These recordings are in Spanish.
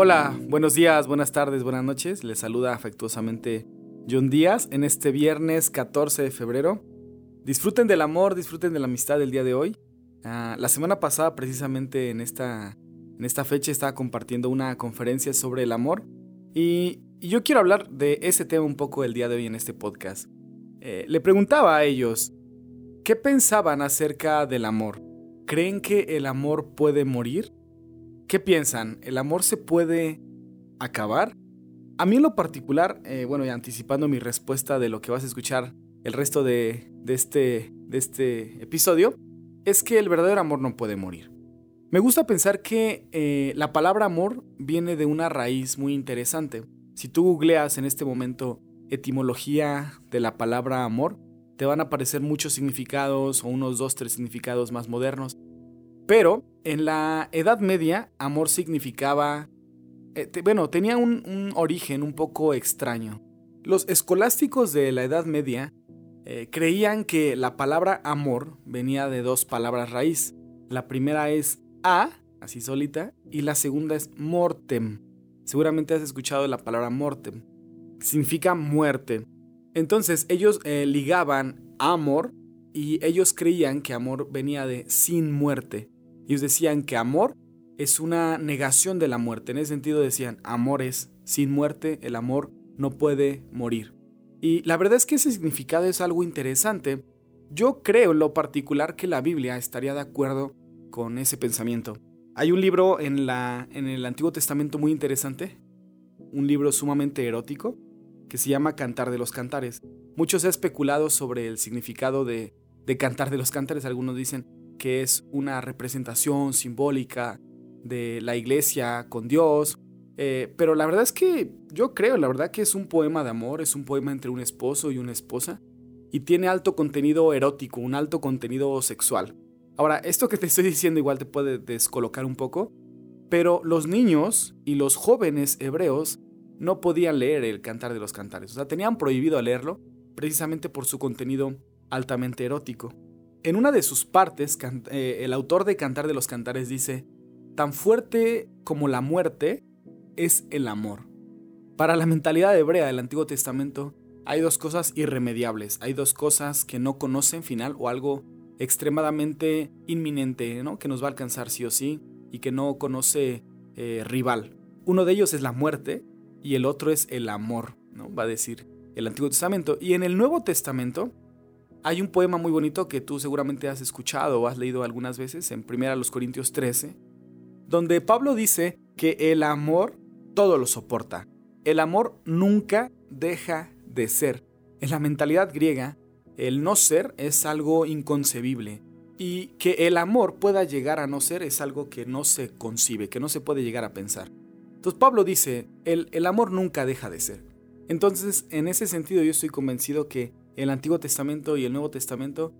Hola, buenos días, buenas tardes, buenas noches. Les saluda afectuosamente John Díaz en este viernes 14 de febrero. Disfruten del amor, disfruten de la amistad del día de hoy. Ah, la semana pasada, precisamente en esta, en esta fecha, estaba compartiendo una conferencia sobre el amor y, yo quiero hablar de ese tema un poco el día de hoy en este podcast. Eh, le preguntaba a ellos, ¿qué pensaban acerca del amor? ¿Creen que el amor puede morir? ¿Qué piensan? ¿El amor se puede acabar? A mí en lo particular, eh, bueno, y anticipando mi respuesta de lo que vas a escuchar el resto de, este, de este episodio, es que el verdadero amor no puede morir. Me gusta pensar que eh, la palabra amor viene de una raíz muy interesante. Si tú googleas en este momento etimología de la palabra amor, te van a aparecer muchos significados o unos dos, tres significados más modernos. Pero en la Edad Media, amor significaba... Eh, bueno, tenía un, origen un poco extraño. Los escolásticos de la Edad Media eh, creían que la palabra amor venía de dos palabras raíz. La primera es a, así solita, y la segunda es mortem. Seguramente has escuchado la palabra mortem. Significa muerte. Entonces ellos eh, ligaban amor y ellos creían que amor venía de sin muerte. Ellos decían que amor es una negación de la muerte. En ese sentido decían, amor es sin muerte, el amor no puede morir. Y la verdad es que ese significado es algo interesante. Yo creo en lo particular que la Biblia estaría de acuerdo con ese pensamiento. Hay un libro en, la, en el Antiguo Testamento muy interesante, un libro sumamente erótico, que se llama Cantar de los Cantares. Muchos han especulado sobre el significado de, de Cantar de los Cantares. Algunos dicen, que es una representación simbólica de la iglesia con Dios. Eh, pero la verdad es que yo creo, la verdad que es un poema de amor, es un poema entre un esposo y una esposa, y tiene alto contenido erótico, un alto contenido sexual. Ahora, esto que te estoy diciendo igual te puede descolocar un poco, pero los niños y los jóvenes hebreos no podían leer el Cantar de los Cantares, o sea, tenían prohibido leerlo precisamente por su contenido altamente erótico. En una de sus partes, eh, el autor de Cantar de los Cantares dice, tan fuerte como la muerte es el amor. Para la mentalidad hebrea del Antiguo Testamento hay dos cosas irremediables, hay dos cosas que no conocen final o algo extremadamente inminente, ¿no? que nos va a alcanzar sí o sí y que no conoce eh, rival. Uno de ellos es la muerte y el otro es el amor, ¿no? va a decir el Antiguo Testamento. Y en el Nuevo Testamento hay un poema muy bonito que tú seguramente has escuchado o has leído algunas veces en 1 Corintios 13, donde Pablo dice que el amor todo lo soporta. El amor nunca deja de ser. En la mentalidad griega, el no ser es algo inconcebible y que el amor pueda llegar a no ser es algo que no se concibe, que no se puede llegar a pensar. Entonces Pablo dice, el, el amor nunca deja de ser. Entonces, en ese sentido yo estoy convencido que el Antiguo Testamento y el Nuevo Testamento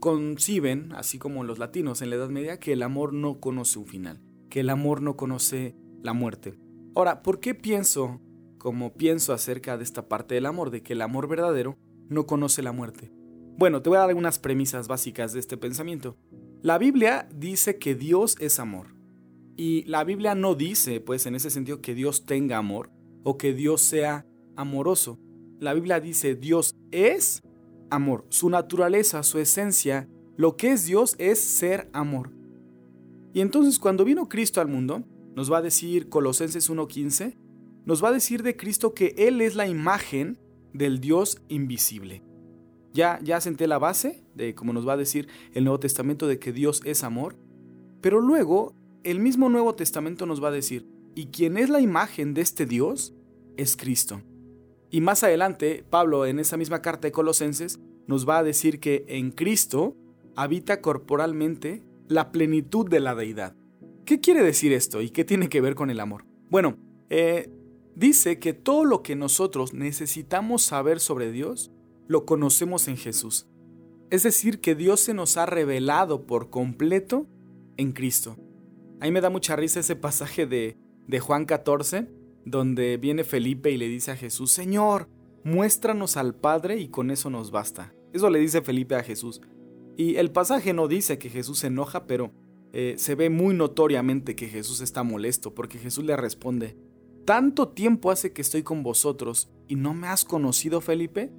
conciben, así como los latinos en la Edad Media, que el amor no conoce un final, que el amor no conoce la muerte. Ahora, ¿por qué pienso como pienso acerca de esta parte del amor, de que el amor verdadero no conoce la muerte? Bueno, te voy a dar algunas premisas básicas de este pensamiento. La Biblia dice que Dios es amor. Y la Biblia no dice, pues en ese sentido, que Dios tenga amor o que Dios sea amoroso la Biblia dice Dios es amor. Su naturaleza, su esencia, lo que es Dios es ser amor. Y entonces cuando vino Cristo al mundo, nos va a decir Colosenses 1.15, nos va a decir de Cristo que Él es la imagen del Dios invisible. Ya, ya senté la base de, como nos va a decir el Nuevo Testamento, de que Dios es amor. Pero luego, el mismo Nuevo Testamento nos va a decir, y quien es la imagen de este Dios es Cristo. Y más adelante, Pablo en esa misma carta de Colosenses nos va a decir que en Cristo habita corporalmente la plenitud de la deidad. ¿Qué quiere decir esto y qué tiene que ver con el amor? Bueno, eh, dice que todo lo que nosotros necesitamos saber sobre Dios lo conocemos en Jesús. Es decir, que Dios se nos ha revelado por completo en Cristo. A mí me da mucha risa ese pasaje de, de Juan 14, donde viene Felipe y le dice a Jesús, Señor, muéstranos al Padre y con eso nos basta. Eso le dice Felipe a Jesús. Y el pasaje no dice que Jesús se enoja, pero eh, se ve muy notoriamente que Jesús está molesto porque Jesús le responde, ¿tanto tiempo hace que estoy con vosotros y no me has conocido, Felipe?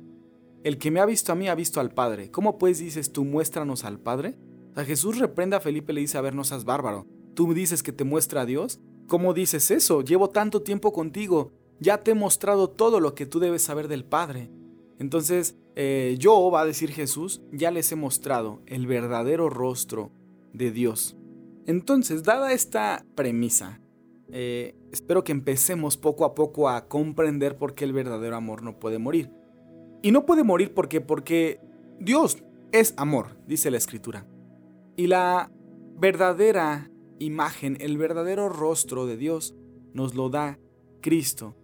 El que me ha visto a mí ha visto al Padre. ¿Cómo pues dices tú, muéstranos al Padre? O Jesús reprende a Felipe y le dice, a ver, no seas bárbaro. ¿Tú dices que te muestra a Dios? ¿Cómo dices eso? Llevo tanto tiempo contigo. Ya te he mostrado todo lo que tú debes saber del Padre. Entonces, eh, yo, va a decir Jesús, ya les he mostrado el verdadero rostro de Dios. Entonces, dada esta premisa, eh, espero que empecemos poco a poco a comprender por qué el verdadero amor no puede morir. Y no puede morir porque, porque Dios es amor, dice la escritura. Y la verdadera imagen, el verdadero rostro de Dios nos lo da Cristo.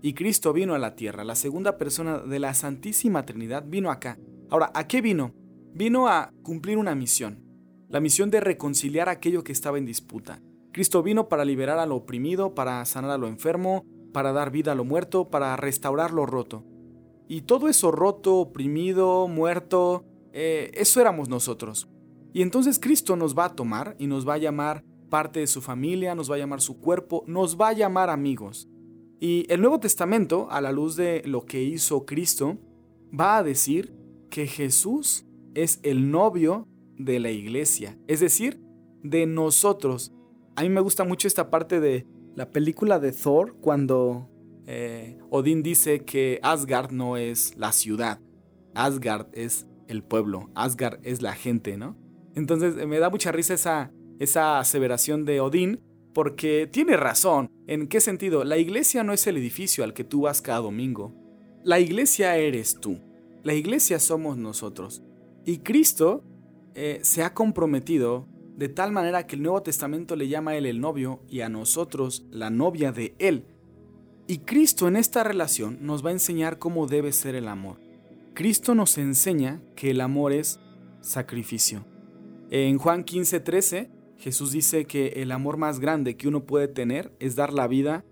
Y Cristo vino a la tierra, la segunda persona de la Santísima Trinidad vino acá. Ahora, ¿a qué vino? Vino a cumplir una misión, la misión de reconciliar aquello que estaba en disputa. Cristo vino para liberar a lo oprimido, para sanar a lo enfermo, para dar vida a lo muerto, para restaurar lo roto. Y todo eso roto, oprimido, muerto, eh, eso éramos nosotros. Y entonces Cristo nos va a tomar y nos va a llamar parte de su familia, nos va a llamar su cuerpo, nos va a llamar amigos. Y el Nuevo Testamento, a la luz de lo que hizo Cristo, va a decir que Jesús es el novio de la iglesia, es decir, de nosotros. A mí me gusta mucho esta parte de la película de Thor cuando eh, Odín dice que Asgard no es la ciudad, Asgard es el pueblo, Asgard es la gente, ¿no? Entonces me da mucha risa esa, esa aseveración de Odín porque tiene razón. ¿En qué sentido? La iglesia no es el edificio al que tú vas cada domingo. La iglesia eres tú. La iglesia somos nosotros. Y Cristo eh, se ha comprometido de tal manera que el Nuevo Testamento le llama a él el novio y a nosotros la novia de él. Y Cristo en esta relación nos va a enseñar cómo debe ser el amor. Cristo nos enseña que el amor es sacrificio. En Juan 15:13, Jesús dice que el amor más grande que uno puede tener es dar la vida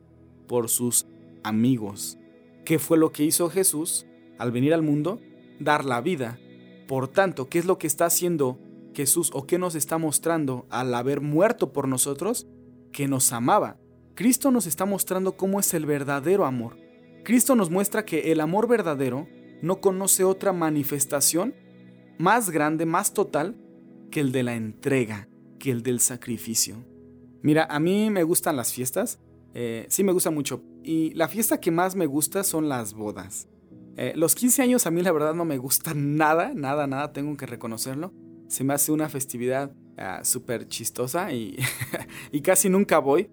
por sus amigos. ¿Qué fue lo que hizo Jesús al venir al mundo? Dar la vida. Por tanto, ¿qué es lo que está haciendo Jesús o qué nos está mostrando al haber muerto por nosotros? Que nos amaba. Cristo nos está mostrando cómo es el verdadero amor. Cristo nos muestra que el amor verdadero no conoce otra manifestación más grande, más total, que el de la entrega, que el del sacrificio. Mira, a mí me gustan las fiestas, eh, sí me gusta mucho, y la fiesta que más me gusta son las bodas. Eh, los 15 años a mí la verdad no me gustan nada, nada, nada, tengo que reconocerlo. Se me hace una festividad ah, súper chistosa y, y casi nunca voy,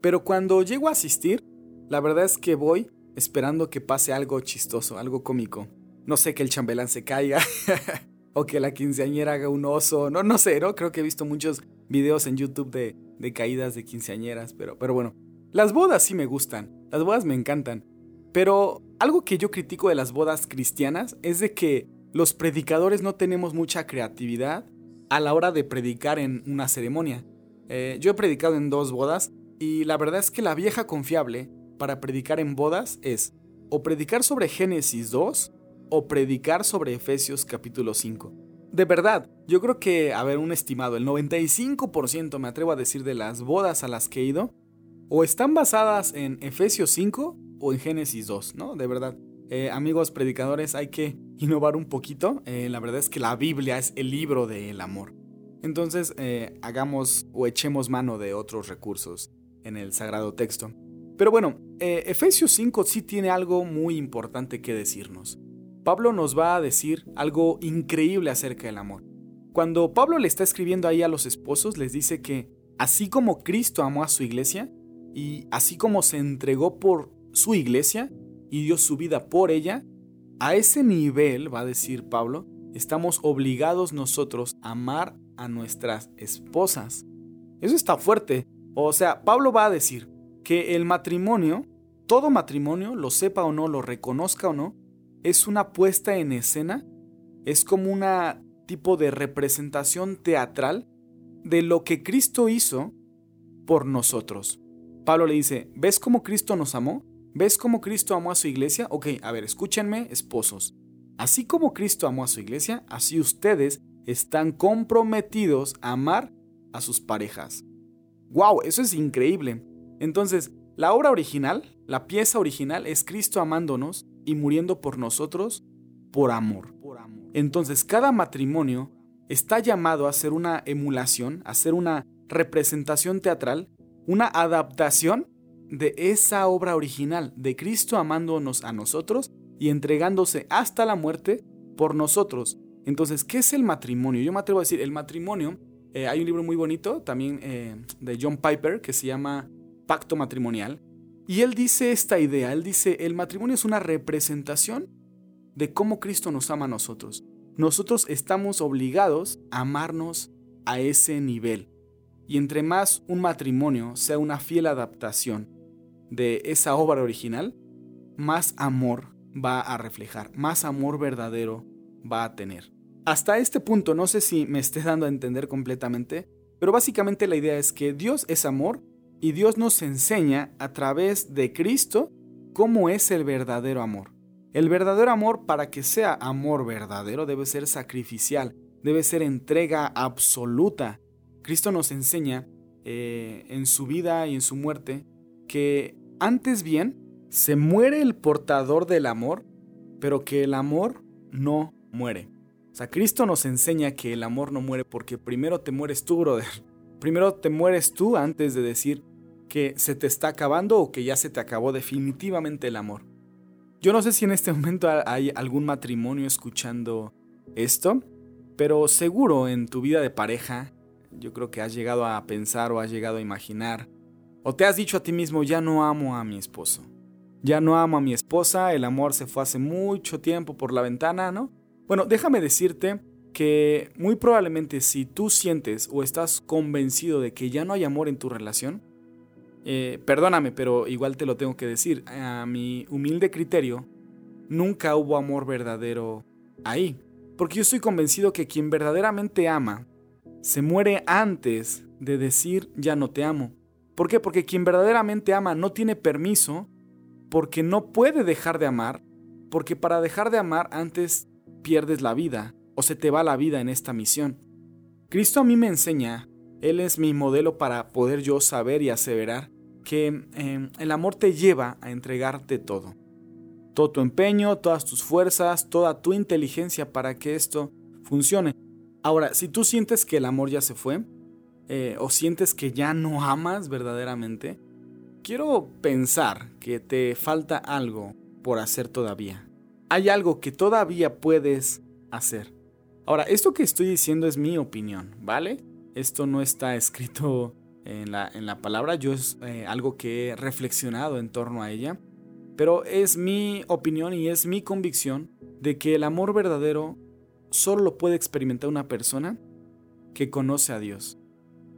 pero cuando llego a asistir, la verdad es que voy esperando que pase algo chistoso, algo cómico. No sé que el chambelán se caiga, o que la quinceañera haga un oso, no, no sé, ¿no? Creo que he visto muchos videos en YouTube de, de caídas de quinceañeras, pero, pero bueno, las bodas sí me gustan, las bodas me encantan, pero algo que yo critico de las bodas cristianas es de que los predicadores no tenemos mucha creatividad a la hora de predicar en una ceremonia. Eh, yo he predicado en dos bodas y la verdad es que la vieja confiable para predicar en bodas es o predicar sobre Génesis 2 o predicar sobre Efesios capítulo 5. De verdad, yo creo que, a ver, un estimado, el 95% me atrevo a decir de las bodas a las que he ido, o están basadas en Efesios 5 o en Génesis 2, ¿no? De verdad. Eh, amigos predicadores, hay que innovar un poquito. Eh, la verdad es que la Biblia es el libro del amor. Entonces, eh, hagamos o echemos mano de otros recursos en el sagrado texto. Pero bueno, Efesios 5 sí tiene algo muy importante que decirnos. Pablo nos va a decir algo increíble acerca del amor. Cuando Pablo le está escribiendo ahí a los esposos, les dice que así como Cristo amó a su iglesia, y así como se entregó por su iglesia y dio su vida por ella, a ese nivel, va a decir Pablo, estamos obligados nosotros a amar a nuestras esposas. Eso está fuerte. O sea, Pablo va a decir que el matrimonio, todo matrimonio, lo sepa o no, lo reconozca o no, es una puesta en escena, es como una tipo de representación teatral de lo que Cristo hizo por nosotros. Pablo le dice, ¿ves cómo Cristo nos amó? ¿Ves cómo Cristo amó a su iglesia? Ok, a ver, escúchenme, esposos. Así como Cristo amó a su iglesia, así ustedes están comprometidos a amar a sus parejas. ¡Wow! Eso es increíble. Entonces, la obra original, la pieza original es Cristo amándonos y muriendo por nosotros por amor. Entonces, cada matrimonio está llamado a ser una emulación, a ser una representación teatral, una adaptación de esa obra original, de Cristo amándonos a nosotros y entregándose hasta la muerte por nosotros. Entonces, ¿qué es el matrimonio? Yo me atrevo a decir, el matrimonio, eh, hay un libro muy bonito también eh, de John Piper que se llama Pacto Matrimonial, y él dice esta idea, él dice, el matrimonio es una representación de cómo Cristo nos ama a nosotros. Nosotros estamos obligados a amarnos a ese nivel. Y entre más un matrimonio sea una fiel adaptación de esa obra original, más amor va a reflejar, más amor verdadero va a tener. Hasta este punto, no sé si me esté dando a entender completamente, pero básicamente la idea es que Dios es amor y Dios nos enseña a través de Cristo cómo es el verdadero amor. El verdadero amor, para que sea amor verdadero, debe ser sacrificial, debe ser entrega absoluta. Cristo nos enseña eh, en su vida y en su muerte que antes bien se muere el portador del amor, pero que el amor no muere. O sea, Cristo nos enseña que el amor no muere porque primero te mueres tú, brother. Primero te mueres tú antes de decir que se te está acabando o que ya se te acabó definitivamente el amor. Yo no sé si en este momento hay algún matrimonio escuchando esto, pero seguro en tu vida de pareja, yo creo que has llegado a pensar o has llegado a imaginar, o te has dicho a ti mismo, ya no amo a mi esposo, ya no amo a mi esposa, el amor se fue hace mucho tiempo por la ventana, ¿no? Bueno, déjame decirte que muy probablemente si tú sientes o estás convencido de que ya no hay amor en tu relación, eh, perdóname, pero igual te lo tengo que decir, a mi humilde criterio, nunca hubo amor verdadero ahí. Porque yo estoy convencido que quien verdaderamente ama, se muere antes de decir ya no te amo. ¿Por qué? Porque quien verdaderamente ama no tiene permiso, porque no puede dejar de amar, porque para dejar de amar antes pierdes la vida o se te va la vida en esta misión. Cristo a mí me enseña, Él es mi modelo para poder yo saber y aseverar que em, el amor te lleva a entregarte todo. Todo tu empeño, todas tus fuerzas, toda tu inteligencia para que esto funcione. Ahora, si tú sientes que el amor ya se fue, eh, o sientes que ya no amas verdaderamente, quiero pensar que te falta algo por hacer todavía. Hay algo que todavía puedes hacer. Ahora, esto que estoy diciendo es mi opinión, ¿vale? Esto no está escrito en la, en la palabra, yo es eh, algo que he reflexionado en torno a ella, pero es mi opinión y es mi convicción de que el amor verdadero solo lo puede experimentar una persona que conoce a Dios.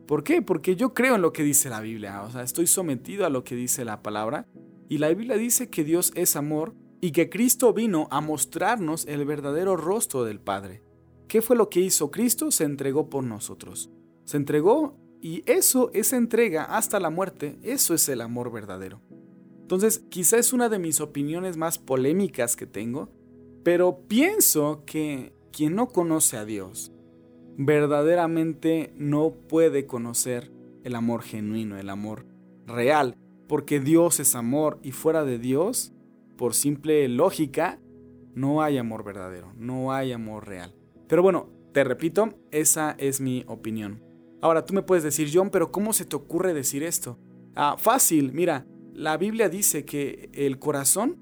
¿Por qué? Porque yo creo en lo que dice la Biblia, o sea, estoy sometido a lo que dice la palabra, y la Biblia dice que Dios es amor y que Cristo vino a mostrarnos el verdadero rostro del Padre. ¿Qué fue lo que hizo Cristo? Se entregó por nosotros. Se entregó y eso, esa entrega hasta la muerte, eso es el amor verdadero. Entonces, quizá es una de mis opiniones más polémicas que tengo, pero pienso que quien no conoce a Dios verdaderamente no puede conocer el amor genuino, el amor real, porque Dios es amor y fuera de Dios, por simple lógica, no hay amor verdadero, no hay amor real. Pero bueno, te repito, esa es mi opinión. Ahora tú me puedes decir, John, pero ¿cómo se te ocurre decir esto? Ah, fácil, mira, la Biblia dice que el corazón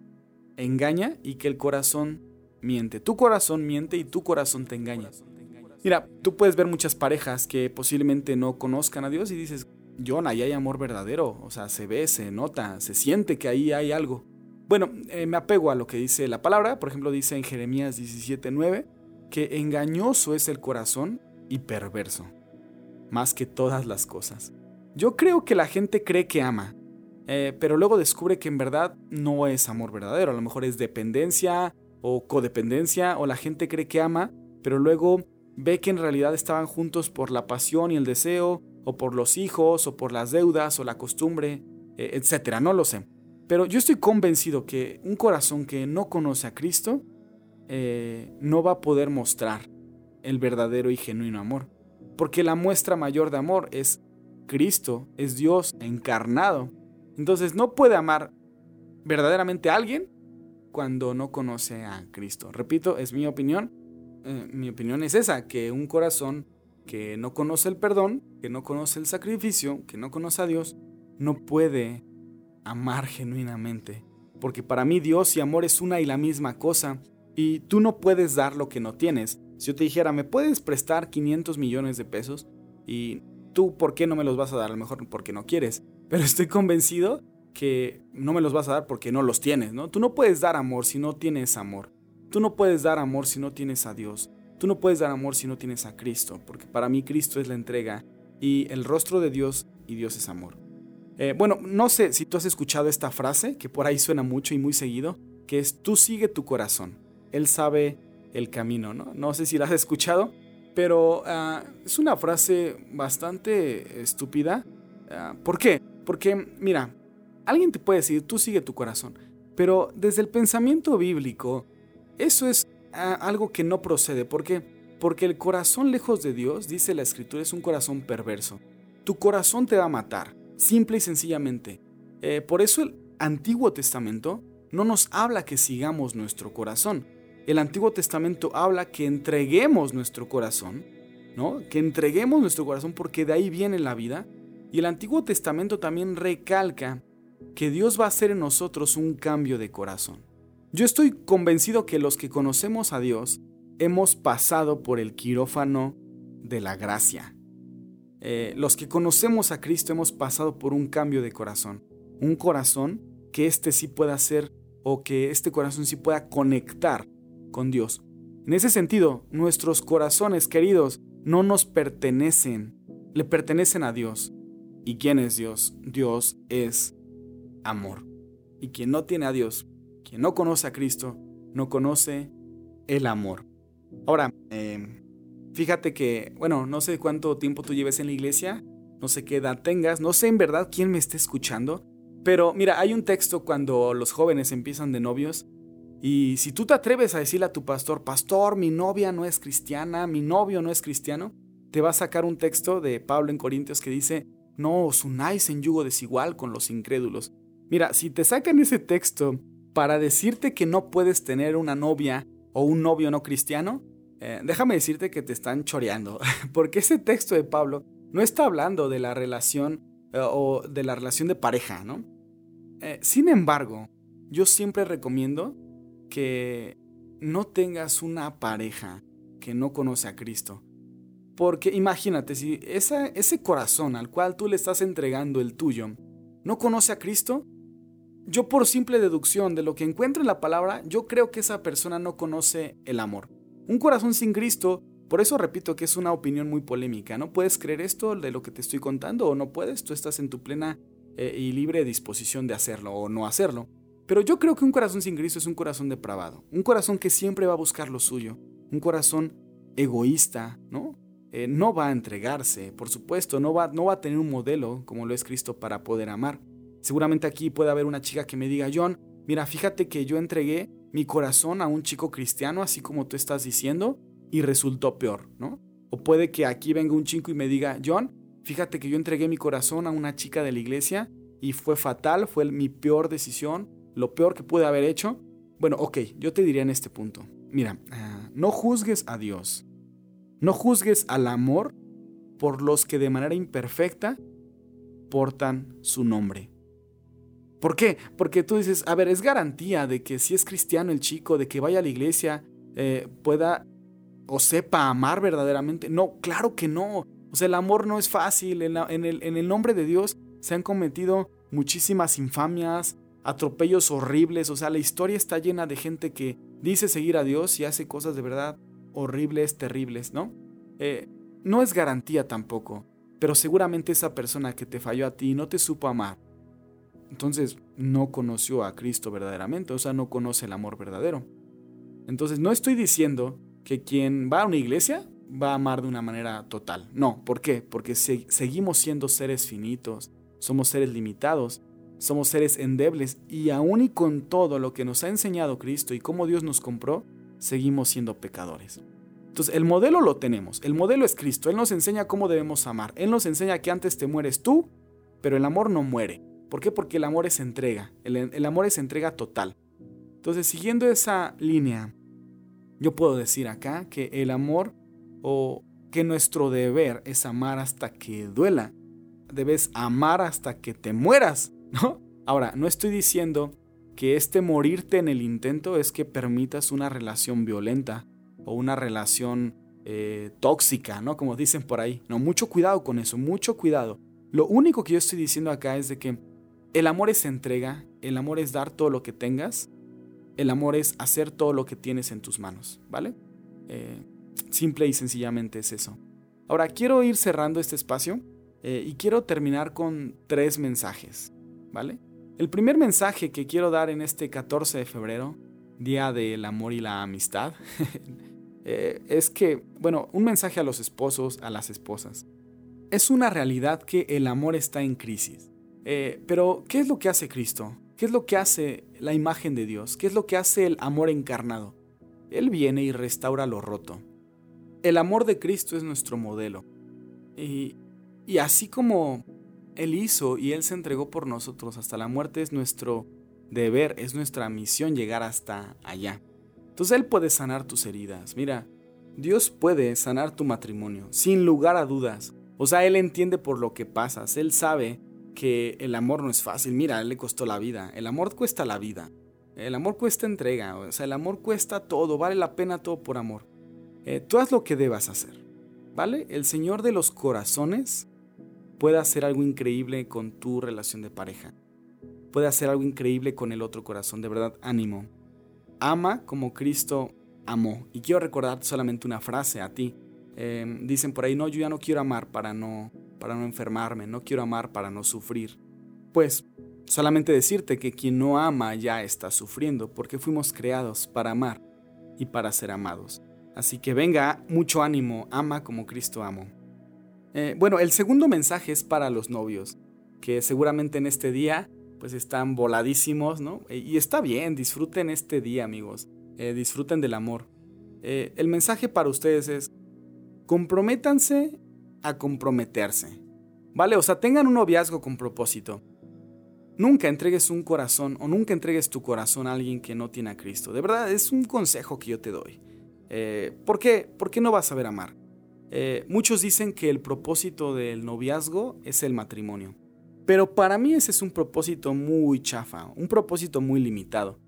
engaña y que el corazón miente. Tu corazón miente y tu corazón te engaña. Mira, tú puedes ver muchas parejas que posiblemente no conozcan a Dios y dices, John, ahí hay amor verdadero. O sea, se ve, se nota, se siente que ahí hay algo. Bueno, eh, me apego a lo que dice la palabra. Por ejemplo, dice en Jeremías 17:9 que engañoso es el corazón y perverso más que todas las cosas. Yo creo que la gente cree que ama, eh, pero luego descubre que en verdad no es amor verdadero, a lo mejor es dependencia o codependencia, o la gente cree que ama, pero luego ve que en realidad estaban juntos por la pasión y el deseo, o por los hijos, o por las deudas, o la costumbre, eh, etcétera, no lo sé. Pero yo estoy convencido que un corazón que no conoce a Cristo eh, no va a poder mostrar el verdadero y genuino amor. Porque la muestra mayor de amor es Cristo, es Dios encarnado. Entonces no puede amar verdaderamente a alguien cuando no conoce a Cristo. Repito, es mi opinión. Eh, mi opinión es esa, que un corazón que no conoce el perdón, que no conoce el sacrificio, que no conoce a Dios, no puede amar genuinamente. Porque para mí Dios y amor es una y la misma cosa. Y tú no puedes dar lo que no tienes. Si yo te dijera, ¿me puedes prestar 500 millones de pesos? Y tú, ¿por qué no me los vas a dar? A lo mejor porque no quieres. Pero estoy convencido que no me los vas a dar porque no los tienes, ¿no? Tú no puedes dar amor si no tienes amor. Tú no puedes dar amor si no tienes a Dios. Tú no puedes dar amor si no tienes a Cristo, porque para mí Cristo es la entrega y el rostro de Dios y Dios es amor. Eh, bueno, no sé si tú has escuchado esta frase, que por ahí suena mucho y muy seguido, que es tú sigue tu corazón. Él sabe el camino, ¿no? No sé si la has escuchado, pero ah, es una frase bastante estúpida. Ah, ¿Por qué? Porque, mira, alguien te puede decir, tú sigue tu corazón, pero desde el pensamiento bíblico, eso es ah, algo que no procede. ¿Por qué? Porque el corazón lejos de Dios, dice la escritura, es un corazón perverso. Tu corazón te va a matar, simple y sencillamente. Eh, por eso el Antiguo Testamento no nos habla que sigamos nuestro corazón, el Antiguo Testamento habla que entreguemos nuestro corazón, ¿no? Que entreguemos nuestro corazón porque de ahí viene la vida. Y el Antiguo Testamento también recalca que Dios va a hacer en nosotros un cambio de corazón. Yo estoy convencido que los que conocemos a Dios hemos pasado por el quirófano de la gracia. Eh, los que conocemos a Cristo hemos pasado por un cambio de corazón. Un corazón que éste sí pueda ser o que este corazón sí pueda conectar con Dios. En ese sentido, nuestros corazones queridos no nos pertenecen, le pertenecen a Dios. ¿Y quién es Dios? Dios es amor. Y quien no tiene a Dios, quien no conoce a Cristo, no conoce el amor. Ahora, em, fíjate que, bueno, no sé cuánto tiempo tú lleves en la iglesia, no sé qué edad tengas, no sé en verdad quién me está escuchando, pero mira, hay un texto cuando los jóvenes empiezan de novios y si tú te atreves a decirle a tu pastor, pastor, mi novia no es cristiana, mi novio no es cristiano, te va a sacar un texto de Pablo en Corintios que dice, no os unáis en yugo desigual con los incrédulos. Mira, si te sacan ese texto para decirte que no puedes tener una novia o un novio no cristiano, eh, déjame decirte que te están choreando, porque ese texto de Pablo no está hablando de la relación eh, o de la relación de pareja, ¿no? Eh, sin embargo, yo siempre recomiendo que no tengas una pareja que no conoce a Cristo. Porque imagínate, si ese corazón al cual tú le estás entregando el tuyo no conoce a Cristo, yo por simple deducción de lo que encuentro en la palabra, yo creo que esa persona no conoce el amor. Un corazón sin Cristo, por eso repito que es una opinión muy polémica. ¿No puedes creer esto de lo que te estoy contando o no puedes? Tú estás en tu plena eh, y libre disposición de hacerlo o no hacerlo. Pero yo creo que un corazón sin Cristo es un corazón depravado, un corazón que siempre va a buscar lo suyo, un corazón egoísta, ¿no? Eh, no va a entregarse, por supuesto, no va, no va a tener un modelo como lo es Cristo para poder amar. Seguramente aquí puede haber una chica que me diga, John, mira, fíjate que yo entregué mi corazón a un chico cristiano, así como tú estás diciendo, y resultó peor, ¿no? O puede que aquí venga un chico y me diga, John, fíjate que yo entregué mi corazón a una chica de la iglesia y fue fatal, fue mi peor decisión, lo peor que puede haber hecho, bueno, ok, yo te diría en este punto, mira, ah, no juzgues a Dios, no juzgues al amor por los que de manera imperfecta portan su nombre. ¿Por qué? Porque tú dices, a ver, es garantía de que si es cristiano el chico, de que vaya a la iglesia, eh, pueda o sepa amar verdaderamente. No, claro que no. O sea, el amor no es fácil. En el nombre de Dios se han cometido muchísimas infamias, atropellos horribles, o sea, la historia está llena de gente que dice seguir a Dios y hace cosas de verdad horribles, terribles, ¿no? Eh, no es garantía tampoco, pero seguramente esa persona que te falló a ti no te supo amar. Entonces no conoció a Cristo verdaderamente, o sea, no conoce el amor verdadero. Entonces no estoy diciendo que quien va a una iglesia va a amar de una manera total. No, ¿por qué? Porque seguimos siendo seres finitos, somos seres limitados somos seres endebles y aún y con todo lo que nos ha enseñado Cristo y cómo Dios nos compró, seguimos siendo pecadores. Entonces, el modelo lo tenemos. El modelo es Cristo. Él nos enseña cómo debemos amar. Él nos enseña que antes te mueres tú, pero el amor no muere. ¿Por qué? Porque el amor es entrega. El, el amor es entrega total. Entonces, siguiendo esa línea, yo puedo decir acá que el amor o que nuestro deber es amar hasta que duela. Debes amar hasta que te mueras, Ahora, no estoy diciendo que este morirte en el intento es que permitas una relación violenta o una relación eh, tóxica, ¿no? Como dicen por ahí. No, mucho cuidado con eso, mucho cuidado. Lo único que yo estoy diciendo acá es de que el amor es entrega, el amor es dar todo lo que tengas, el amor es hacer todo lo que tienes en tus manos, ¿vale? Eh, simple y sencillamente es eso. Ahora, quiero ir cerrando este espacio eh, y quiero terminar con tres mensajes, El primer mensaje que quiero dar en este 14 de febrero, Día del Amor y la Amistad, eh, es que, bueno, un mensaje a los esposos, a las esposas. Es una realidad que el amor está en crisis. Eh, pero, ¿qué es lo que hace Cristo? ¿Qué es lo que hace la imagen de Dios? ¿Qué es lo que hace el amor encarnado? Él viene y restaura lo roto. El amor de Cristo es nuestro modelo. Y, y así como Él hizo y Él se entregó por nosotros hasta la muerte, es nuestro deber, es nuestra misión llegar hasta allá. Entonces Él puede sanar tus heridas. Mira, Dios puede sanar tu matrimonio, sin lugar a dudas. O sea, Él entiende por lo que pasas. Él sabe que el amor no es fácil. Mira, Él le costó la vida. El amor cuesta la vida. El amor cuesta entrega. O sea, el amor cuesta todo. Vale la pena todo por amor. Eh, tú haz lo que debas hacer, ¿vale? El Señor de los corazones puede hacer algo increíble con tu relación de pareja. Puede hacer algo increíble con el otro corazón, de verdad, ánimo. Ama como Cristo amó. Y quiero recordar solamente una frase a ti. Em, dicen por ahí, no, yo ya no quiero amar para no, para no enfermarme, no quiero amar para no sufrir. Pues solamente decirte que quien no ama ya está sufriendo, porque fuimos creados para amar y para ser amados. Así que venga, mucho ánimo, ama como Cristo amó. Eh, bueno, el segundo mensaje es para los novios, que seguramente en este día pues están voladísimos, ¿no? Eh, y está bien, disfruten este día, amigos, eh, disfruten del amor. el mensaje para ustedes es, comprométanse a comprometerse, ¿vale? O sea, tengan un noviazgo con propósito. Nunca entregues un corazón o nunca entregues tu corazón a alguien que no tiene a Cristo. De verdad, es un consejo que yo te doy. Eh, ¿Por qué? ¿Por no vas a saber amar? Eh, muchos dicen que el propósito del noviazgo es el matrimonio. Pero para mí ese es un propósito muy chafa, un propósito muy limitado.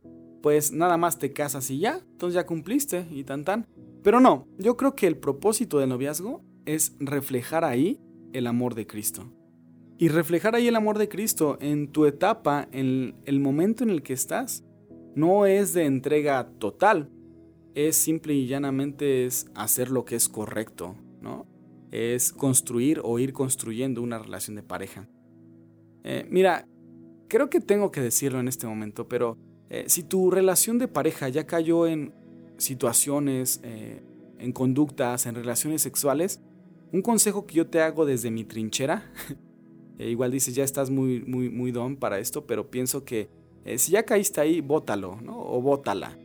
Pues nada más te casas y ya, entonces ya cumpliste y tan tan. Pero no, yo creo que el propósito del noviazgo es reflejar ahí el amor de Cristo. Y reflejar ahí el amor de Cristo en tu etapa, en el momento en el que estás, no es de entrega total, es simple y llanamente es hacer lo que es correcto, Es construir o ir construyendo una relación de pareja. Eh, mira, creo que tengo que decirlo en este momento, pero eh, si tu relación de pareja ya cayó en situaciones, eh, en conductas, en relaciones sexuales, un consejo que yo te hago desde mi trinchera, igual dices, ya estás muy, muy, muy don para esto, pero pienso que si ya caíste ahí, bótalo, ¿no? O bótala.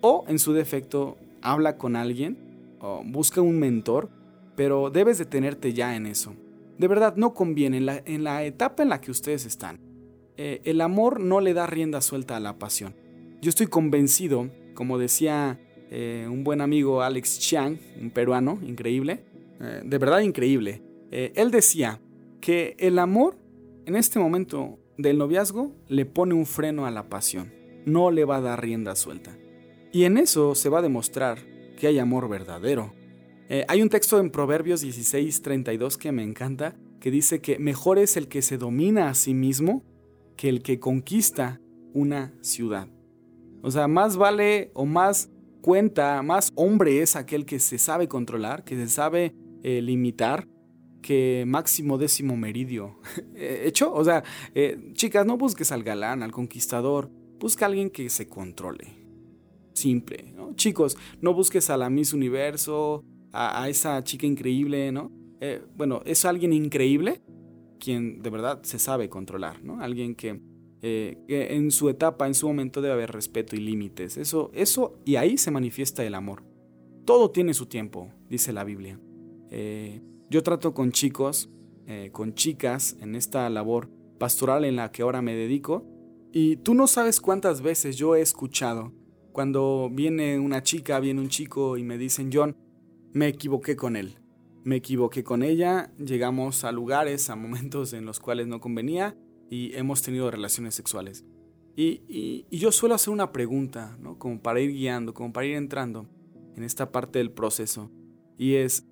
O en su defecto, habla con alguien o busca un mentor, pero debes detenerte ya en eso. De verdad, no conviene en la, etapa en la que ustedes están. Eh, el amor no le da rienda suelta a la pasión. Yo estoy convencido, como decía eh, un buen amigo Alex Chiang, un peruano increíble, eh, de verdad increíble, él decía que el amor en este momento del noviazgo le pone un freno a la pasión, no le va a dar rienda suelta. Y en eso se va a demostrar que hay amor verdadero. Eh, hay un texto en Proverbios 16, 32 que me encanta, que dice que mejor es el que se domina a sí mismo que el que conquista una ciudad. O sea, más vale o más cuenta, más hombre es aquel que se sabe controlar, que se sabe eh, limitar, que máximo décimo meridio. Eh, ¿Hecho? O sea, chicas, no busques al galán, al conquistador, busca a alguien que se controle simple, ¿no? Chicos, no busques a la Miss Universo, a, esa chica increíble, ¿no? Eh, bueno, es alguien increíble quien de verdad se sabe controlar, ¿no? Alguien que, eh, que, en su etapa, en su momento debe haber respeto y límites. Eso, eso, y ahí se manifiesta el amor. todo tiene su tiempo, dice la Biblia. Eh, yo trato con chicos, con chicas en esta labor pastoral en la que ahora me dedico, y tú no sabes cuántas veces yo he escuchado cuando viene una chica, viene un chico y me dicen, John, me equivoqué con él. Me equivoqué con ella, llegamos a lugares, a momentos en los cuales no convenía y hemos tenido relaciones sexuales. Y, yo suelo hacer una pregunta, ¿no? Como para ir guiando, como para ir entrando en esta parte del proceso. Y es,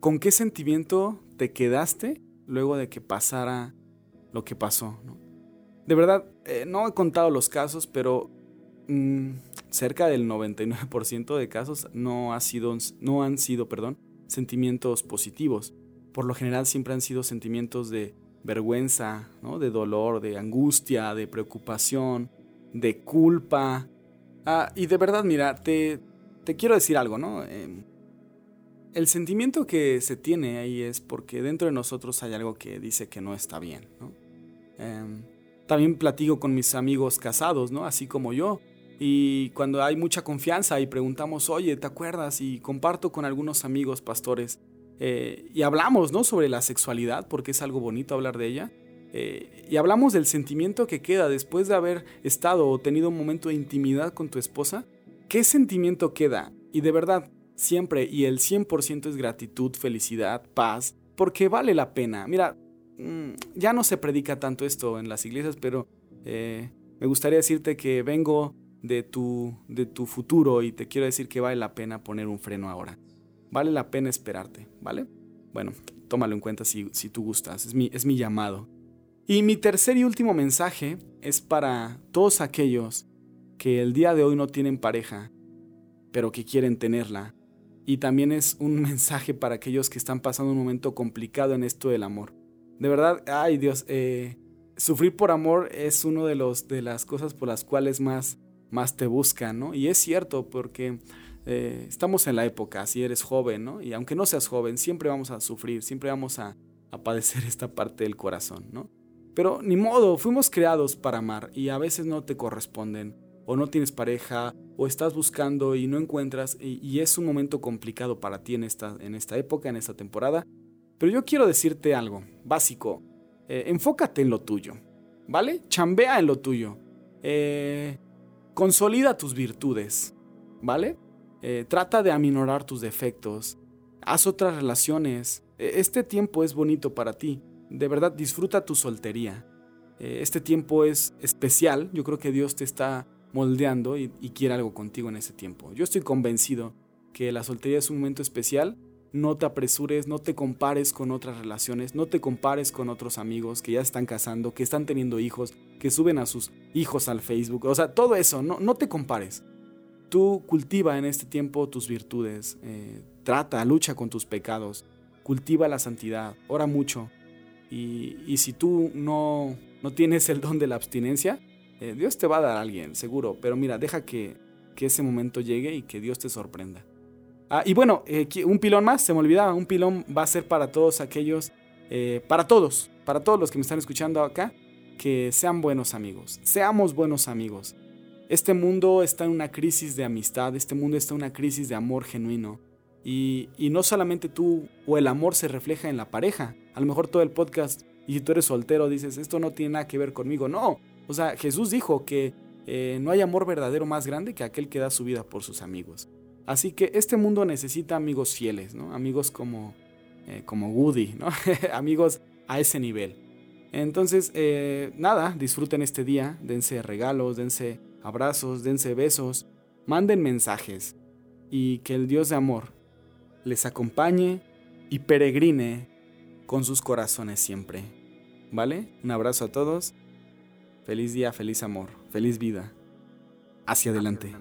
¿con qué sentimiento te quedaste luego de que pasara lo que pasó? De verdad, eh, no he contado los casos, pero mm, cerca del 99% de casos no, ha sido, no han sido perdón, sentimientos positivos. Por lo general siempre han sido sentimientos de vergüenza, ¿no? de dolor, de angustia, de preocupación, de culpa. Ah, y de verdad, mira, te, te quiero decir algo, ¿no? Em, el sentimiento que se tiene ahí es porque dentro de nosotros hay algo que dice que no está bien, ¿no? Em, también platico con mis amigos casados, ¿no? Así como yo. Y cuando hay mucha confianza y preguntamos, oye, ¿te acuerdas? Y comparto con algunos amigos pastores eh, y hablamos, ¿no? Sobre la sexualidad, porque es algo bonito hablar de ella. Eh, y hablamos del sentimiento que queda después de haber estado o tenido un momento de intimidad con tu esposa. ¿Qué sentimiento queda? Y de verdad, siempre y el 100% es gratitud, felicidad, paz, porque vale la pena. Mira, mm, ya no se predica tanto esto en las iglesias, pero eh, me gustaría decirte que vengo de tu, de tu futuro y te quiero decir que vale la pena poner un freno ahora. Vale la pena esperarte, ¿vale? Bueno, tómalo en cuenta si, si tú gustas, es mi, es mi llamado. Y mi tercer y último mensaje es para todos aquellos que el día de hoy no tienen pareja, pero que quieren tenerla. Y también es un mensaje para aquellos que están pasando un momento complicado en esto del amor. De verdad, ay Dios, eh, sufrir por amor es una de, de las cosas por las cuales más más te buscan, ¿no? Y es cierto porque eh, estamos en la época, si eres joven, ¿no? Y aunque no seas joven, siempre vamos a sufrir, siempre vamos a, padecer esta parte del corazón, ¿no? Pero ni modo, fuimos creados para amar y a veces no te corresponden, o no tienes pareja, o estás buscando y no encuentras, y, es un momento complicado para ti en esta, en esta época, en esta temporada. Pero yo quiero decirte algo básico, eh, enfócate en lo tuyo, ¿vale? Chambea en lo tuyo. Eh, Consolida tus virtudes, ¿vale? Eh, trata de aminorar tus defectos. Haz otras relaciones. E, este tiempo es bonito para ti. De verdad, disfruta tu soltería. Eh, este tiempo es especial. Yo creo que Dios te está moldeando y, y quiere algo contigo en ese tiempo. Yo estoy convencido que la soltería es un momento especial no te apresures, no te compares con otras relaciones, no te compares con otros amigos que ya están casando, que están teniendo hijos, que suben a sus hijos al Facebook. O sea, todo eso, no, no te compares. Tú cultiva en este tiempo tus virtudes, eh, trata, lucha con tus pecados, cultiva la santidad, ora mucho. Y, si tú no, no tienes el don de la abstinencia, eh, Dios te va a dar a alguien, seguro. Pero mira, deja que, que ese momento llegue y que Dios te sorprenda. Ah, y bueno, eh, un pilón más, se me olvidaba, un pilón va a ser para todos aquellos, eh, para todos, para todos los que me están escuchando acá, que sean buenos amigos, seamos buenos amigos. Este mundo está en una crisis de amistad, este mundo está en una crisis de amor genuino. Y, no solamente tú o el amor se refleja en la pareja, a lo mejor todo el podcast, y si tú eres soltero dices, esto no tiene nada que ver conmigo, no. O sea, Jesús dijo que eh, no hay amor verdadero más grande que aquel que da su vida por sus amigos. Así que este mundo necesita amigos fieles, ¿no? Amigos como, eh, como Woody, ¿no? amigos a ese nivel. Entonces, eh, nada, disfruten este día, dense regalos, dense abrazos, dense besos, manden mensajes y que el Dios de amor les acompañe y peregrine con sus corazones siempre. ¿Vale? Un abrazo a todos. Feliz día, feliz amor, feliz vida. Hacia adelante.